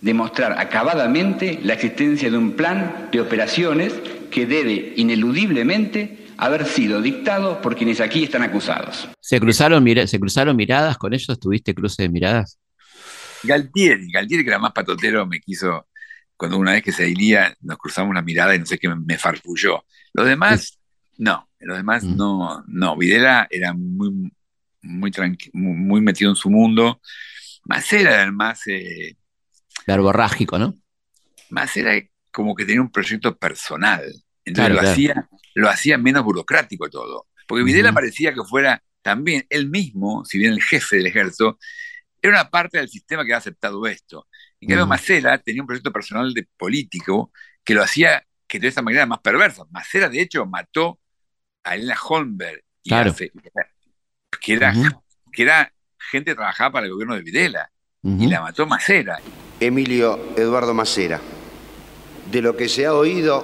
demostrar acabadamente la existencia de un plan de operaciones que debe ineludiblemente haber sido dictado por quienes aquí están acusados. ¿Se cruzaron, ¿Se cruzaron miradas con ellos? ¿Tuviste cruce de miradas? Galtieri, Galtieri que era más patotero, me quiso, cuando una vez que se iría, nos cruzamos una mirada y no sé qué, me, farfulló. Los demás, no, los demás mm. no, no. Videla era muy, muy, muy, metido en su mundo. Macera era el más... Eh, Verborrágico, ¿no? Macera como que tenía un proyecto personal. Entonces lo, Hacía, lo hacía menos burocrático todo. Porque Videla parecía que fuera también él mismo, si bien el jefe del ejército, era una parte del sistema que había aceptado esto. En cambio, Macera tenía un proyecto personal de político que lo hacía que de esa manera más perversa. Macera, de hecho, mató a Elena Holmberg, que, era, que era gente que trabajaba para el gobierno de Videla, y la mató Macera. Emilio Eduardo Macera de lo que se ha oído,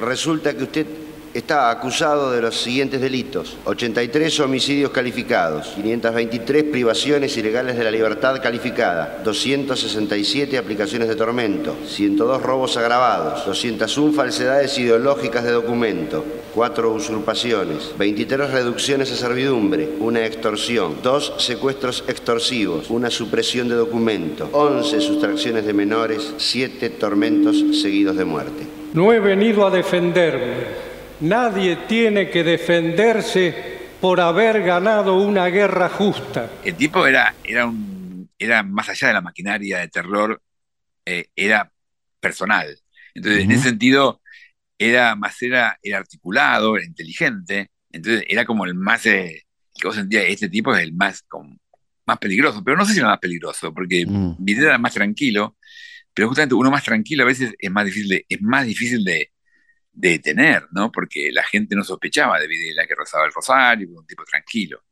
resulta que usted está acusado de los siguientes delitos. 83 homicidios calificados, 523 privaciones ilegales de la libertad calificada, 267 aplicaciones de tormento, 102 robos agravados, 201 falsedades ideológicas de documento, 4 usurpaciones, 23 reducciones a servidumbre, una extorsión, 2 secuestros extorsivos, una supresión de documento, 11 sustracciones de menores, 7 tormentos seguidos de muerte. No he venido a defenderme Nadie tiene que defenderse por haber ganado una guerra justa. El tipo era, era, un, era más allá de la maquinaria de terror, eh, era personal. Entonces, en ese sentido, era más era, era articulado, era inteligente. Entonces, era como el más, eh, que vos sentías, este tipo es el más, más peligroso. Pero no sé si era más peligroso, porque mm. Videla era más tranquilo, pero justamente uno más tranquilo a veces es más difícil es más difícil de, de tener, ¿no? Porque la gente no sospechaba de Videla que rozaba el rosario, un tipo tranquilo.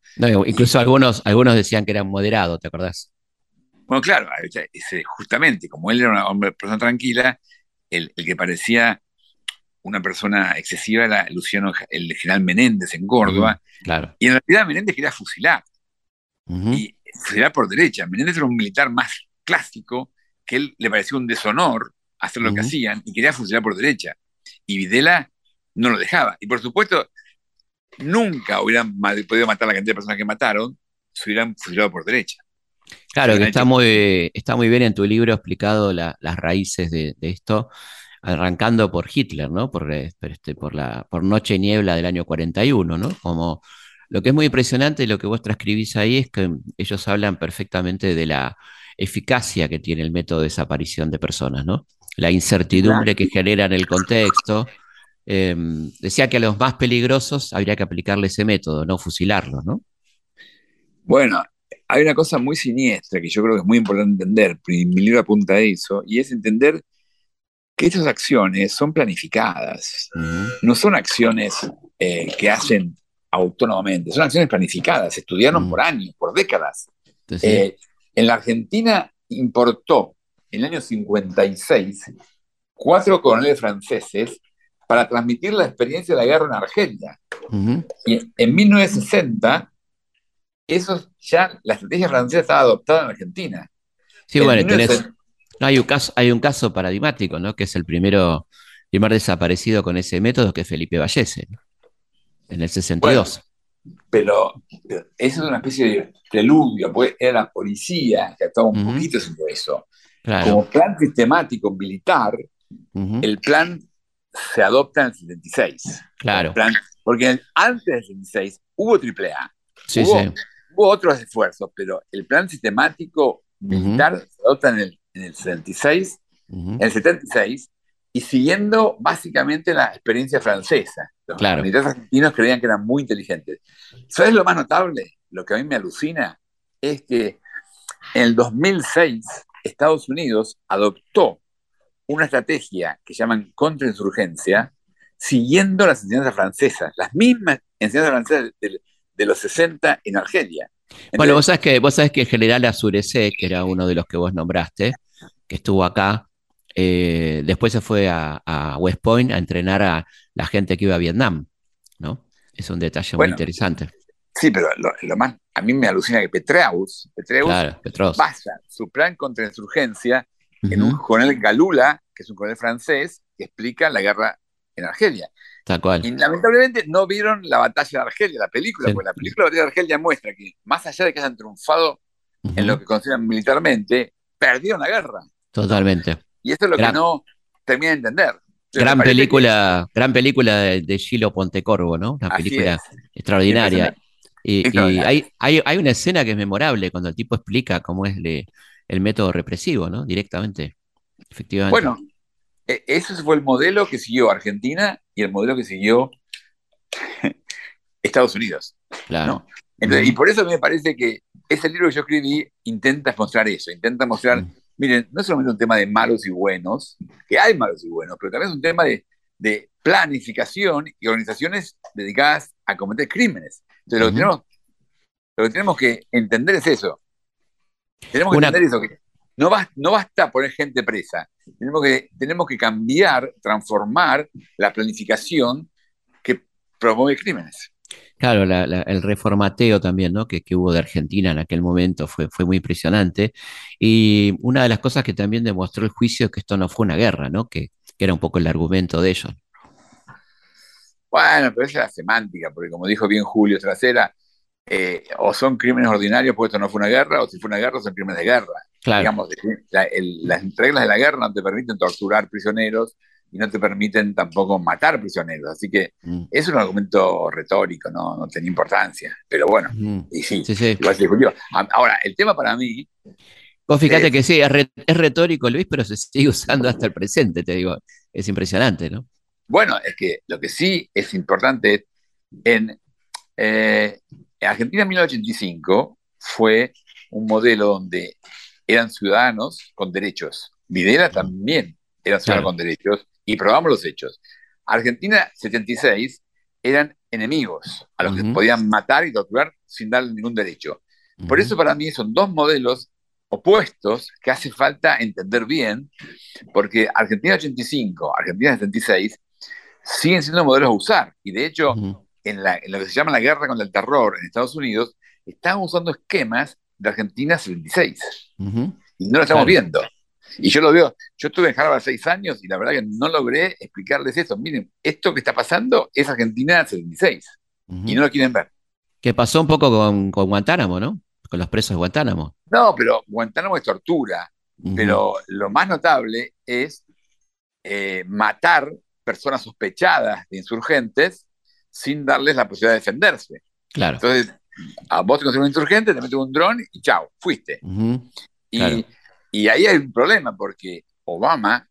incluso algunos, algunos decían que era moderado, ¿te acordás? Bueno, claro, justamente, como él era una persona tranquila, el, que parecía una persona excesiva era Luciano, el general Menéndez en Córdoba. claro. Y en realidad Menéndez quería fusilar. Y fusilar por derecha. Menéndez era un militar más clásico, que él le pareció un deshonor hacer lo que hacían y quería fusilar por derecha y Videla no lo dejaba. Y por supuesto, nunca hubieran podido matar a la cantidad de personas que mataron si hubieran fusilado por derecha. Claro, que está muy, está muy bien en tu libro explicado las raíces de, esto, arrancando por Hitler, ¿no? Por, eh, este, por, la, por Noche y Niebla del año 41, ¿no? Como lo que es muy impresionante y lo que vos transcribís ahí es que ellos hablan perfectamente de la eficacia que tiene el método de desaparición de personas, ¿no? la incertidumbre que genera en el contexto. Em, decía que a los más peligrosos habría que aplicarle ese método, no fusilarlos, ¿no? Bueno, hay una cosa muy siniestra que yo creo que es muy importante entender, mi libro apunta a eso, y es entender que estas acciones son planificadas, no son acciones eh, que hacen autónomamente, son acciones planificadas, estudiaron por años, por décadas. Eh, en la Argentina importó en el año 56 cuatro coroneles franceses para transmitir la experiencia de la guerra en Argelia. Y en 1960, eso ya, la estrategia francesa estaba adoptada en Argentina. Sí, bueno, hay, un caso, hay un caso paradigmático, ¿no? Que es el primero, primer desaparecido con ese método, que es Felipe Vallese, en el 62. Pero, eso es una especie de preludio, pues era la policía que actuaba un poquito haciendo eso. Como plan sistemático militar, el plan se adopta en el 76. Claro. porque antes del 76 hubo AAA. Sí, hubo, sí. hubo otros esfuerzos, pero el plan sistemático militar se adopta en el, en el 76, en el 76, y siguiendo básicamente la experiencia francesa. Los militares argentinos creían que eran muy inteligentes. ¿Sabes lo más notable? Lo que a mí me alucina es que en el 2006 Estados Unidos adoptó una estrategia que llaman contrainsurgencia, siguiendo las enseñanzas francesas, las mismas enseñanzas francesas de, los 60 en Argelia. bueno, vos sabés, que, vos sabés que el general Azurecé, que era uno de los que vos nombraste, que estuvo acá, eh, después se fue a, West Point a entrenar a la gente que iba a Vietnam, ¿no? Es un detalle muy interesante. Sí, pero lo, más, a mí me alucina que Petreus, Petreus basa su plan contra la insurgencia en un coronel Galula, que es un coronel francés, que explica la guerra en Argelia. Tal cual. Y lamentablemente no vieron la batalla de Argelia, la película, porque la película de la batalla de Argelia muestra que, más allá de que hayan triunfado en lo que consideran militarmente, perdieron la guerra. Totalmente. Y esto es lo que no termina de entender. gran película, gran película de, Gilo Pontecorvo, ¿no? Una película extraordinaria. Y, hay, hay, una escena que es memorable cuando el tipo explica cómo es el método represivo, ¿no? Directamente. Efectivamente. Bueno, e, ese fue el modelo que siguió Argentina y el modelo que siguió Estados Unidos. Claro. y por eso me parece que ese libro que yo escribí intenta mostrar eso, intenta mostrar, miren, no es solamente un tema de malos y buenos, que hay malos y buenos, pero también es un tema de, planificación y organizaciones dedicadas a cometer crímenes. Entonces, lo, que tenemos, lo que tenemos que entender es eso. Tenemos que entender eso, que no, no basta poner gente presa. Tenemos que, tenemos que cambiar, transformar la planificación que promueve crímenes. Claro, el reformateo también, ¿no? Que, hubo de Argentina en aquel momento fue, fue muy impresionante. Y una de las cosas que también demostró el juicio es que esto no fue una guerra, ¿no? Que, era un poco el argumento de ellos. Bueno, pero esa es la semántica, porque como dijo bien Julio Trasera, eh, o son crímenes ordinarios porque esto no fue una guerra, o si fue una guerra son crímenes de guerra. Digamos, las reglas de la guerra no te permiten torturar prisioneros y no te permiten tampoco matar prisioneros. Así que mm. es un argumento retórico, no, no tiene importancia. Pero bueno, mm. y sí, igual se discutió. Ahora, el tema para mí. Vos fíjate que sí, es, retórico, Luis, pero se sigue usando hasta el presente, te digo. Es impresionante, ¿no? Bueno, es que lo que sí es importante en eh, Argentina 1985 fue un modelo donde eran ciudadanos con derechos. Videla también era ciudadano con derechos y probamos los hechos. Argentina 76 eran enemigos a los que podían matar y torturar sin darle ningún derecho. Por eso para mí son dos modelos opuestos que hace falta entender bien, porque Argentina 85, Argentina 76 siguen siendo modelos a usar. Y de hecho, en, lo que se llama la guerra contra el terror en Estados Unidos, están usando esquemas de Argentina 76. Y no lo estamos viendo. Y yo lo veo, yo estuve en Harvard seis años y la verdad que no logré explicarles eso. Miren, esto que está pasando es Argentina 76 y no lo quieren ver. Que pasó un poco con, Guantánamo, ¿no? Con los presos de Guantánamo. No, pero Guantánamo es tortura. Pero lo más notable es eh, matar personas sospechadas de insurgentes sin darles la posibilidad de defenderse. Claro. Entonces, a vos te consideras un insurgente, te metes un dron y chao, fuiste. y, y, ahí hay un problema porque Obama,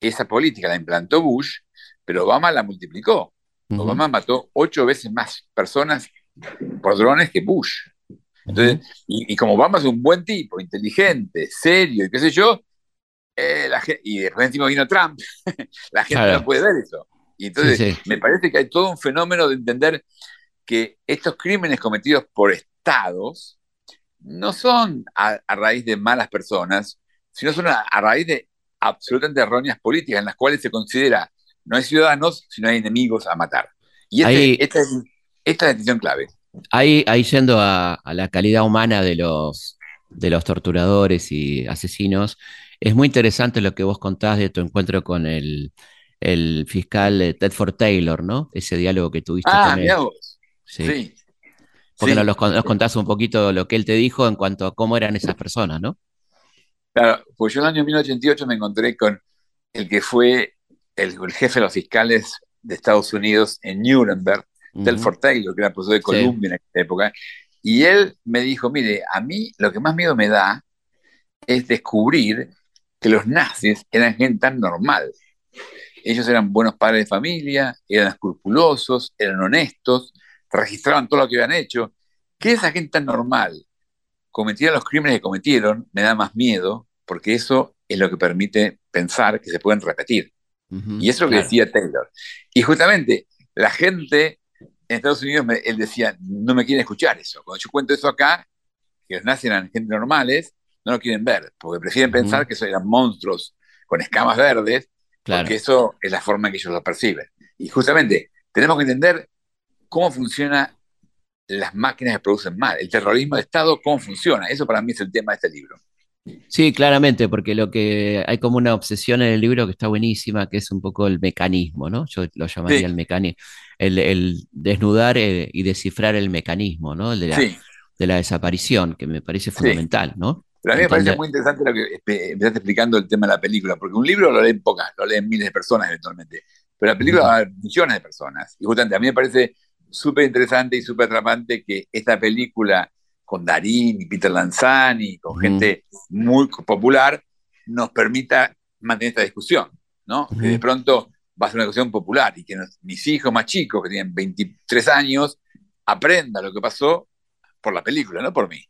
esa política la implantó Bush, pero Obama la multiplicó. Obama mató ocho veces más personas por drones que Bush. Entonces, y, como Obama es un buen tipo, inteligente, serio y qué sé yo, eh, la y después encima vino Trump, la gente no puede ver eso. Y entonces me parece que hay todo un fenómeno de entender que estos crímenes cometidos por estados no son a, raíz de malas personas, sino son a, raíz de absolutamente erróneas políticas en las cuales se considera no hay ciudadanos, sino hay enemigos a matar. Y este, esta, es, esta, la decisión clave. Ahí, ahí yendo a, a, la calidad humana de los, de los torturadores y asesinos, es muy interesante lo que vos contás de tu encuentro con el, el fiscal Tedford Taylor, ¿no? Ese diálogo que tuviste ah, con él. Sí. sí. Porque Nos, contás un poquito lo que él te dijo en cuanto a cómo eran esas personas, ¿no? Claro, pues yo en el año 1988 me encontré con el que fue el, jefe de los fiscales de Estados Unidos en Nuremberg, Telford Taylor, que era profesor de Columbia en aquella época, y él me dijo, mire, a mí lo que más miedo me da es descubrir que los nazis eran gente tan normal. Ellos eran buenos padres de familia, eran escrupulosos, eran honestos, registraban todo lo que habían hecho. Que esa gente tan normal cometiera los crímenes que cometieron me da más miedo, porque eso es lo que permite pensar que se pueden repetir. y eso es lo que decía Taylor. Y justamente la gente en Estados Unidos, él decía, no me quieren escuchar eso. Cuando yo cuento eso acá, que nazis eran gente normales, no lo quieren ver, porque prefieren pensar que eran monstruos con escamas verdes, porque eso es la forma en que ellos lo perciben. Y justamente tenemos que entender cómo funcionan las máquinas que producen mal, el terrorismo de Estado, cómo funciona. Eso para mí es el tema de este libro. Sí, claramente, porque lo que hay como una obsesión en el libro que está buenísima, que es un poco el mecanismo, ¿no? Yo lo llamaría el mecanismo, el, desnudar eh, y descifrar el mecanismo, ¿no? El de la, de la desaparición, que me parece fundamental, ¿no? Pero a mí me parece muy interesante lo que empezaste explicando el tema de la película, porque un libro lo leen pocas, lo leen miles de personas eventualmente, pero la película va a millones de personas. Y justamente a mí me parece súper interesante y súper atrapante que esta película con Darín y Peter Lanzani, con gente muy popular, nos permita mantener esta discusión, ¿no? Que de pronto va a ser una discusión popular y que mis hijos más chicos, que tienen 23 años, aprendan lo que pasó por la película, no por mí.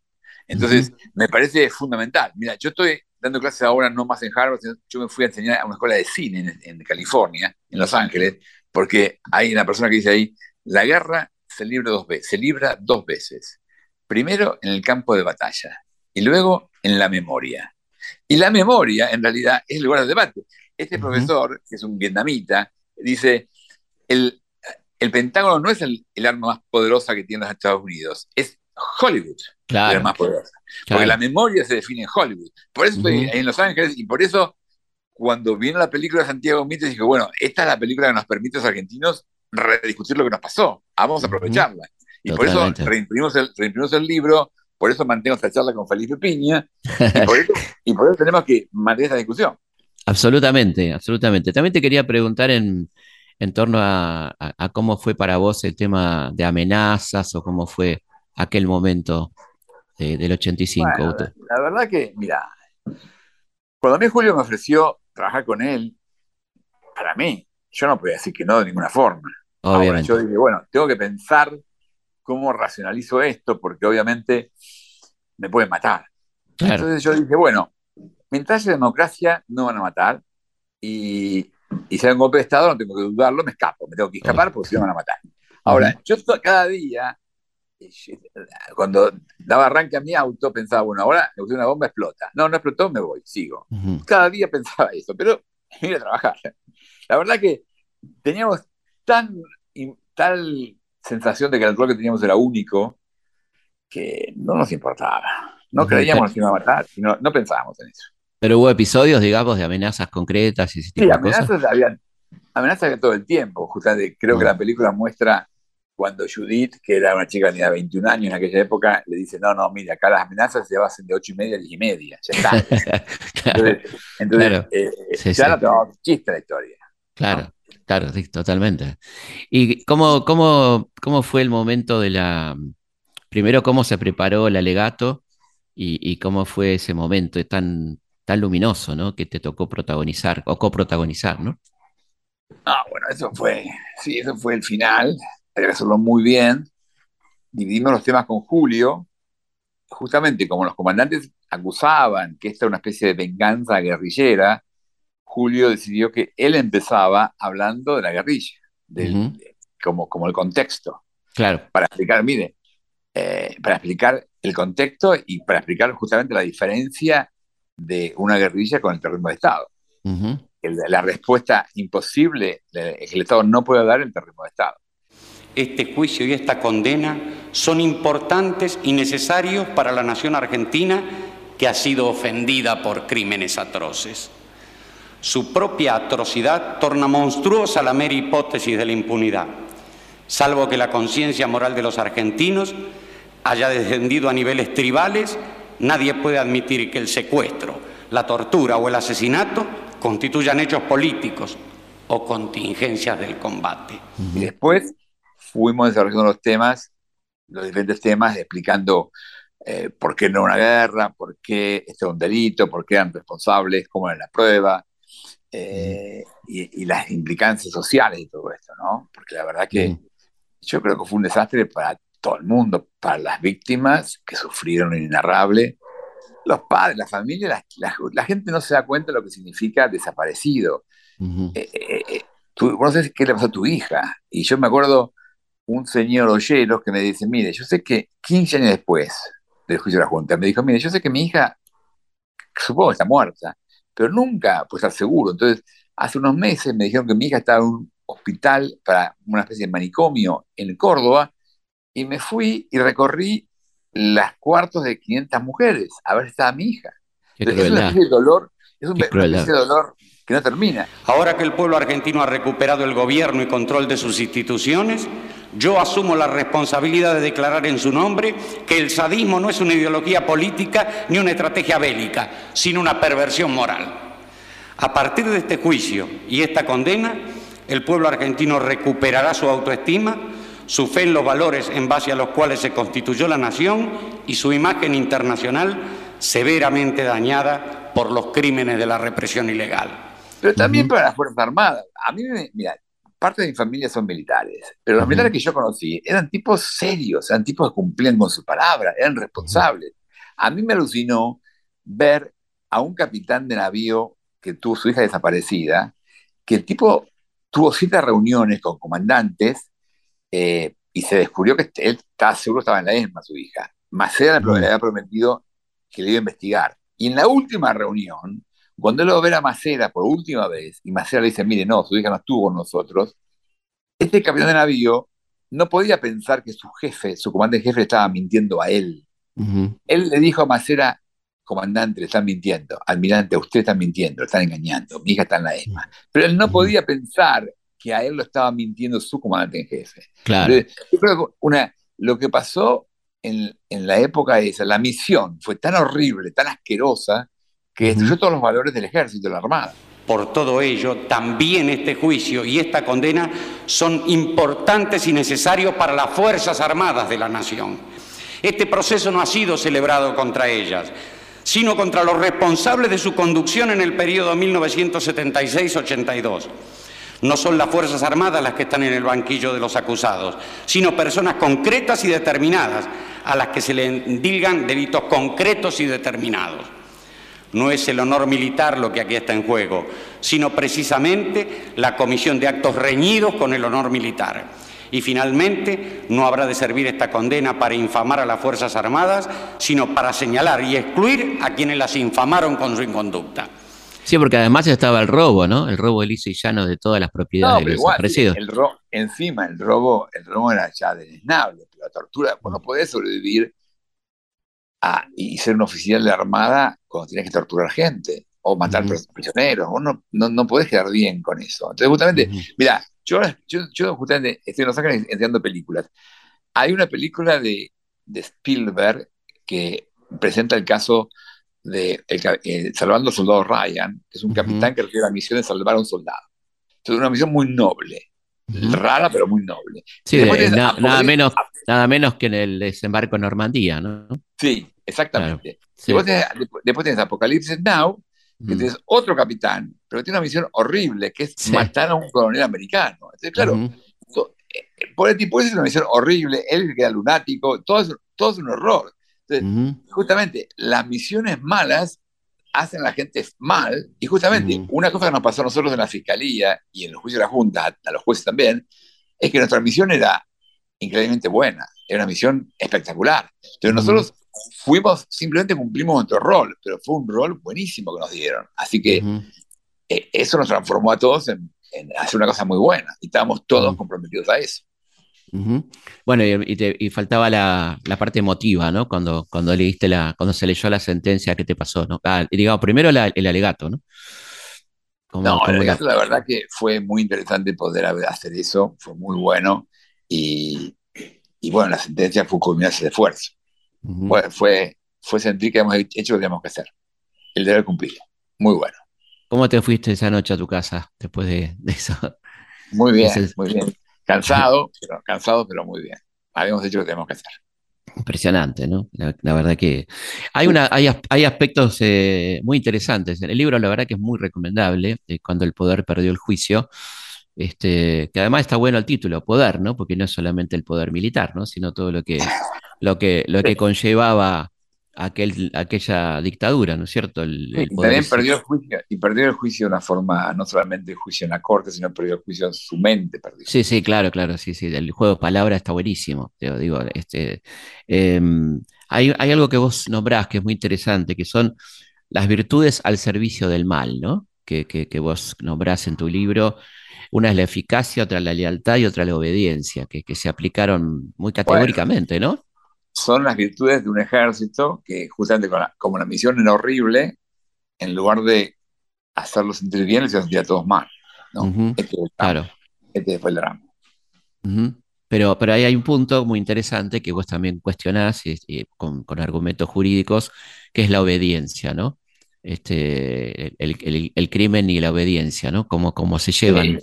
Entonces, me parece fundamental. Mira, yo estoy dando clases ahora no más en Harvard, sino yo me fui a enseñar a una escuela de cine en, California, en Los Ángeles, porque hay una persona que dice ahí, la guerra se libra dos veces, se libra dos veces. Primero en el campo de batalla y luego en la memoria. Y la memoria, en realidad, es el lugar de debate. Este profesor, que es un vietnamita, dice, el, el Pentágono no es el, el, arma más poderosa que tienen los Estados Unidos, es Hollywood. Claro. más poderosa. Porque la memoria se define en Hollywood. Por eso estoy en Los Ángeles y por eso cuando vino la película de Santiago Mitre dije, bueno, esta es la película que nos permite a los argentinos rediscutir lo que nos pasó. Vamos a aprovecharla. Y por eso reimprimimos el, el libro, por eso mantengo esta charla con Felipe Piña, y por eso, tenemos que mantener esta discusión. Absolutamente, absolutamente. También te quería preguntar en, en torno a, cómo fue para vos el tema de amenazas o cómo fue aquel momento del 85. la verdad que, mira, cuando a mí Julio me ofreció trabajar con él, para mí, yo no podía decir que no de ninguna forma. Obviamente. yo dije, bueno, tengo que pensar cómo racionalizo esto, porque obviamente me pueden matar. Entonces yo dije, bueno, mientras haya democracia, no van a matar, y, y si hay un golpe de Estado, no tengo que dudarlo, me escapo, me tengo que escapar porque si no van a matar. Ahora, yo cada día cuando daba arranque a mi auto, pensaba, bueno, ahora me una bomba, explota. No, no explotó, me voy, sigo. Cada día pensaba eso, pero iba a trabajar. La verdad que teníamos tan, tal sensación de que el rol que teníamos era único que no nos importaba. No creíamos que iba a matar, sino, no pensábamos en eso. Pero hubo episodios, digamos, de amenazas concretas y ese tipo sí, amenazas Había, amenazas había todo el tiempo. Justamente creo que la película muestra cuando Judith, que era una chica que tenía 21 años en aquella época, le dice, no, no, mira, acá las amenazas se basan de 8 y media a 10 y media, ya está. Entonces, eh, ya no te chiste la historia. Claro, claro, totalmente. ¿Y cómo, cómo, cómo fue el momento de la... Primero, cómo se preparó el alegato y, cómo fue ese momento tan, tan luminoso, ¿no? Que te tocó protagonizar o coprotagonizar, ¿no? Ah, bueno, eso fue, sí, eso fue el final hay que muy bien. Dividimos los temas con Julio justamente como los comandantes acusaban que esta era una especie de venganza guerrillera, Julio decidió que él empezaba hablando de la guerrilla, del, como, como el contexto. Claro. Para explicar, mire, eh, para explicar el contexto y para explicar justamente la diferencia de una guerrilla con el terrorismo de Estado. la respuesta imposible que el Estado no puede dar el terrorismo de Estado. Este juicio y esta condena son importantes y necesarios para la nación argentina que ha sido ofendida por crímenes atroces. Su propia atrocidad torna monstruosa la mera hipótesis de la impunidad, salvo que la conciencia moral de los argentinos haya descendido a niveles tribales, nadie puede admitir que el secuestro, la tortura o el asesinato constituyan hechos políticos o contingencias del combate. Y después fuimos desarrollando los temas, los diferentes temas, explicando eh, por qué no una guerra, por qué este es un delito, por qué eran responsables, cómo era la prueba, eh, y, las implicancias sociales de todo esto, ¿no? Porque la verdad que yo creo que fue un desastre para todo el mundo, para las víctimas que sufrieron lo inenarrable, los padres, la familia, la, gente no se da cuenta de lo que significa desaparecido. Eh, eh, eh, tú, no sabes qué le pasó a tu hija. Y yo me acuerdo un señor Oyeros que me dice, mire, yo sé que 15 años después del juicio de la Junta, me dijo, mire, yo sé que mi hija, supongo que está muerta, pero nunca puede estar seguro. Entonces, hace unos meses me dijeron que mi hija estaba en un hospital para una especie de manicomio en Córdoba y me fui y recorrí las cuartos de 500 mujeres a ver si estaba mi hija. es un dolor, es un dolor que no termina. Ahora que el pueblo argentino ha recuperado el gobierno y control de sus instituciones, yo asumo la responsabilidad de declarar en su nombre que el sadismo no es una ideología política ni una estrategia bélica, sino una perversión moral. A partir de este juicio y esta condena, el pueblo argentino recuperará su autoestima, su fe en los valores en base a los cuales se constituyó la nación y su imagen internacional severamente dañada por los crímenes de la represión ilegal. Pero también para las Fuerzas Armadas. A mí, mira, parte de mi familia son militares, pero los militares que yo conocí eran tipos serios, eran tipos que cumplían con su palabra, eran responsables. A mí me alucinó ver a un capitán de navío que tuvo su hija desaparecida, que el tipo tuvo siete reuniones con comandantes eh, y se descubrió que él estaba seguro estaba en la ESMA, su hija. Macera le había prometido que le iba a investigar. Y en la última reunión, cuando él lo ve a Macera por última vez, y Macera le dice, mire, no, su hija no estuvo con nosotros, este capitán de navío no podía pensar que su jefe, su comandante jefe, estaba mintiendo a él. Él le dijo a Macera, comandante, le están mintiendo, almirante, usted está mintiendo, le están engañando, mi hija está en la ESMA. Pero él no podía pensar que a él lo estaba mintiendo su comandante en jefe. Claro. yo creo que una, lo que pasó en, en, la época esa, la misión fue tan horrible, tan asquerosa, que destruyó todos los valores del ejército y de la armada. Por todo ello, también este juicio y esta condena son importantes y necesarios para las Fuerzas Armadas de la Nación. Este proceso no ha sido celebrado contra ellas, sino contra los responsables de su conducción en el periodo 1976-82 no son las Fuerzas Armadas las que están en el banquillo de los acusados, sino personas concretas y determinadas a las que se le endilgan delitos concretos y determinados. No es el honor militar lo que aquí está en juego, sino precisamente la comisión de actos reñidos con el honor militar. Y finalmente, no habrá de servir esta condena para infamar a las Fuerzas Armadas, sino para señalar y excluir a quienes las infamaron con su inconducta. Sí, porque además estaba el robo, ¿no? El robo liso y llano de todas las propiedades de los desaparecidos. El encima, el robo, el robo era ya desnable, pero la tortura, vos no podés sobrevivir a, y ser un oficial de armada cuando tienes que torturar gente o matar prisioneros. Vos no, no, podés quedar bien con eso. Entonces, justamente, mira, yo, yo, justamente estoy en Los Ángeles enseñando películas. Hay una película de, de Spielberg que presenta el caso de el, Salvando al Soldado Ryan, que es un capitán que recibe la misión de salvar a un soldado. Es una misión muy noble, rara pero muy noble. Sí, nada, menos, nada menos que en el desembarco en Normandía, ¿no? Sí, exactamente. Después, tienes, Apocalipsis Now, que tienes otro capitán, pero tiene una misión horrible, que es matar a un coronel americano. Entonces, claro, eh, por el tipo es una misión horrible, él queda lunático, todo es, todo es un horror. Entonces, justamente, las misiones malas hacen a la gente mal, y justamente una cosa que nos pasó a nosotros en la Fiscalía y en el juicio de la Junta, a los jueces también, es que nuestra misión era increíblemente buena, era una misión espectacular. Entonces nosotros fuimos, simplemente cumplimos nuestro rol, pero fue un rol buenísimo que nos dieron. Así que eh, eso nos transformó a todos en, hacer una cosa muy buena y estábamos todos comprometidos a eso. Bueno, y, faltaba la, parte emotiva, ¿no? Cuando, cuando leíste la, cuando se leyó la sentencia, ¿qué te pasó? ¿no? Ah, digamos, primero el alegato, ¿no? no, el alegato, la... verdad que fue muy interesante poder hacer eso, fue muy bueno. Y, bueno, la sentencia fue culminar ese esfuerzo. Fue, fue, sentir que hemos hecho lo que teníamos que hacer. El deber cumplido. Muy bueno. ¿Cómo te fuiste esa noche a tu casa después de, eso? Muy bien, muy bien. Cansado, pero, cansado, pero muy bien. Habíamos hecho lo que teníamos que hacer. Impresionante, ¿no? La, verdad que hay, una, hay, hay aspectos eh, muy interesantes. El libro, la verdad que es muy recomendable, eh, cuando el poder perdió el juicio. Este, que además está bueno el título, poder, ¿no? Porque no es solamente el poder militar, ¿no? Sino todo lo que, lo que, lo que conllevaba aquel, aquella dictadura, ¿no es cierto? y también perdió el juicio, y perdió el juicio de una forma, no solamente el juicio en la corte, sino perdió el juicio en su mente. Perdió. Sí, sí, claro, claro, sí, sí. El juego de palabras está buenísimo. Te digo, este, em, hay, hay, algo que vos nombrás que es muy interesante, que son las virtudes al servicio del mal, ¿no? Que, que, que vos nombrás en tu libro. Una es la eficacia, otra la lealtad y otra la obediencia, que, que se aplicaron muy categóricamente, ¿no? Son las virtudes de un ejército que justamente como la misión era horrible, en lugar de hacerlos sentir bien, les sentía a todos mal. ¿no? este, claro. Este fue el drama. Pero, pero ahí hay un punto muy interesante que vos también cuestionás con, argumentos jurídicos, que es la obediencia, ¿no? Este, el, crimen y la obediencia, ¿no? Cómo, cómo se llevan.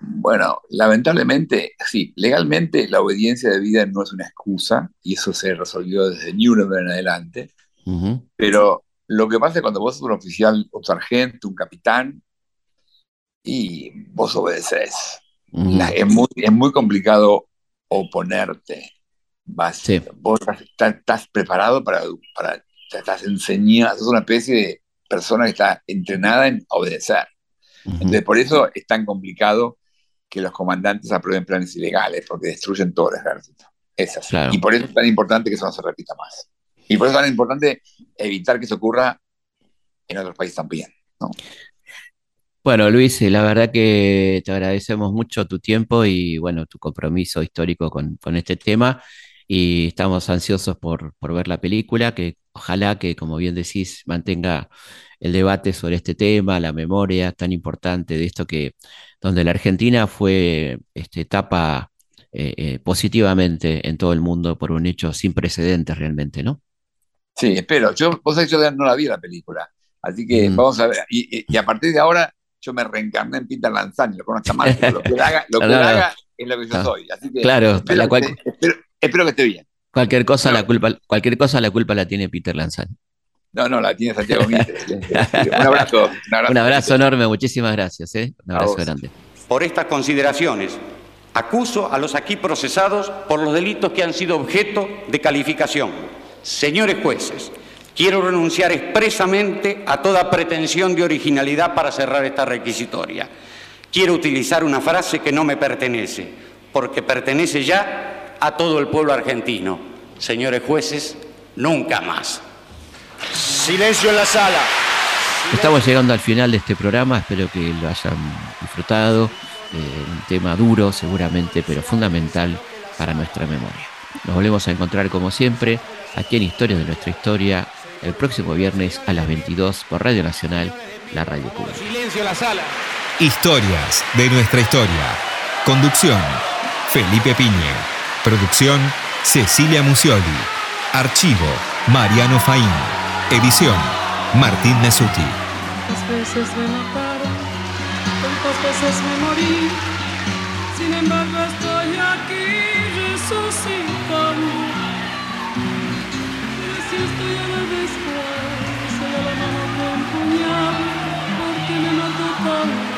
Bueno, lamentablemente, sí, legalmente la obediencia de vida no es una excusa y eso se resolvió desde Nuremberg en adelante. Pero lo que pasa es cuando vos sos un oficial, un sargento, un capitán, y vos obedeces. es, muy, complicado oponerte. Vas, Vos estás, preparado para, para, estás enseñado, sos una especie de persona que está entrenada en obedecer. Entonces, por eso es tan complicado que los comandantes aprueben planes ilegales, porque destruyen todo el ejército. Es así. Y por eso es tan importante que eso no se repita más. Y por eso es tan importante evitar que eso ocurra en otros países también. Bueno, Luis, la verdad que te agradecemos mucho tu tiempo y bueno, tu compromiso histórico con, con este tema. Y estamos ansiosos por, por, ver la película, que ojalá que, como bien decís, mantenga el debate sobre este tema, la memoria tan importante de esto que donde la Argentina fue este, etapa eh, eh, positivamente en todo el mundo por un hecho sin precedentes realmente, ¿no? Sí, espero. Yo, vos sabés, yo no la vi la película, así que mm. vamos a ver. Y, a partir de ahora yo me reencarné en Peter Lanzani, lo conozco más, lo que haga, lo que haga es lo que yo soy. Así que claro, espero, que espero, que esté bien. Cualquier cosa, la culpa, cualquier cosa la culpa la tiene Peter Lanzani. No, no, la tiene Santiago Mitre. un, abrazo, un abrazo. enorme, muchísimas gracias. ¿eh? Un abrazo grande. Por estas consideraciones, acuso a los aquí procesados por los delitos que han sido objeto de calificación. Señores jueces, quiero renunciar expresamente a toda pretensión de originalidad para cerrar esta requisitoria. Quiero utilizar una frase que no me pertenece, porque pertenece ya a todo el pueblo argentino. Señores jueces, nunca más. Silencio en la sala. Estamos llegando al final de este programa, espero que lo hayan disfrutado. Eh, un tema duro seguramente, pero fundamental para nuestra memoria. Nos volvemos a encontrar como siempre aquí en Historias de nuestra historia el próximo viernes a las 22 por Radio Nacional, la radio pública. Silencio en la sala. Historias de nuestra historia. Conducción, Felipe Piña. Producción, Cecilia Musioli. Archivo, Mariano Faín. Edición, Martín Nesuti. Tantas veces me mataron, tantas veces me morí, sin embargo estoy aquí resucitando. Pero si estoy a la después, se la mano con puñal, porque me mató tanto.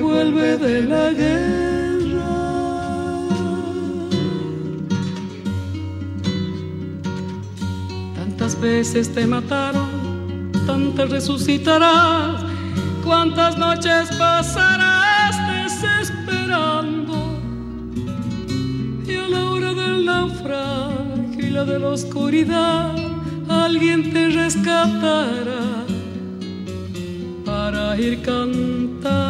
vuelve de la guerra. Tantas veces te mataron, tantas resucitarás, cuántas noches pasarás desesperando. Y a la hora del naufragio y la de la oscuridad, alguien te rescatará para ir cantando,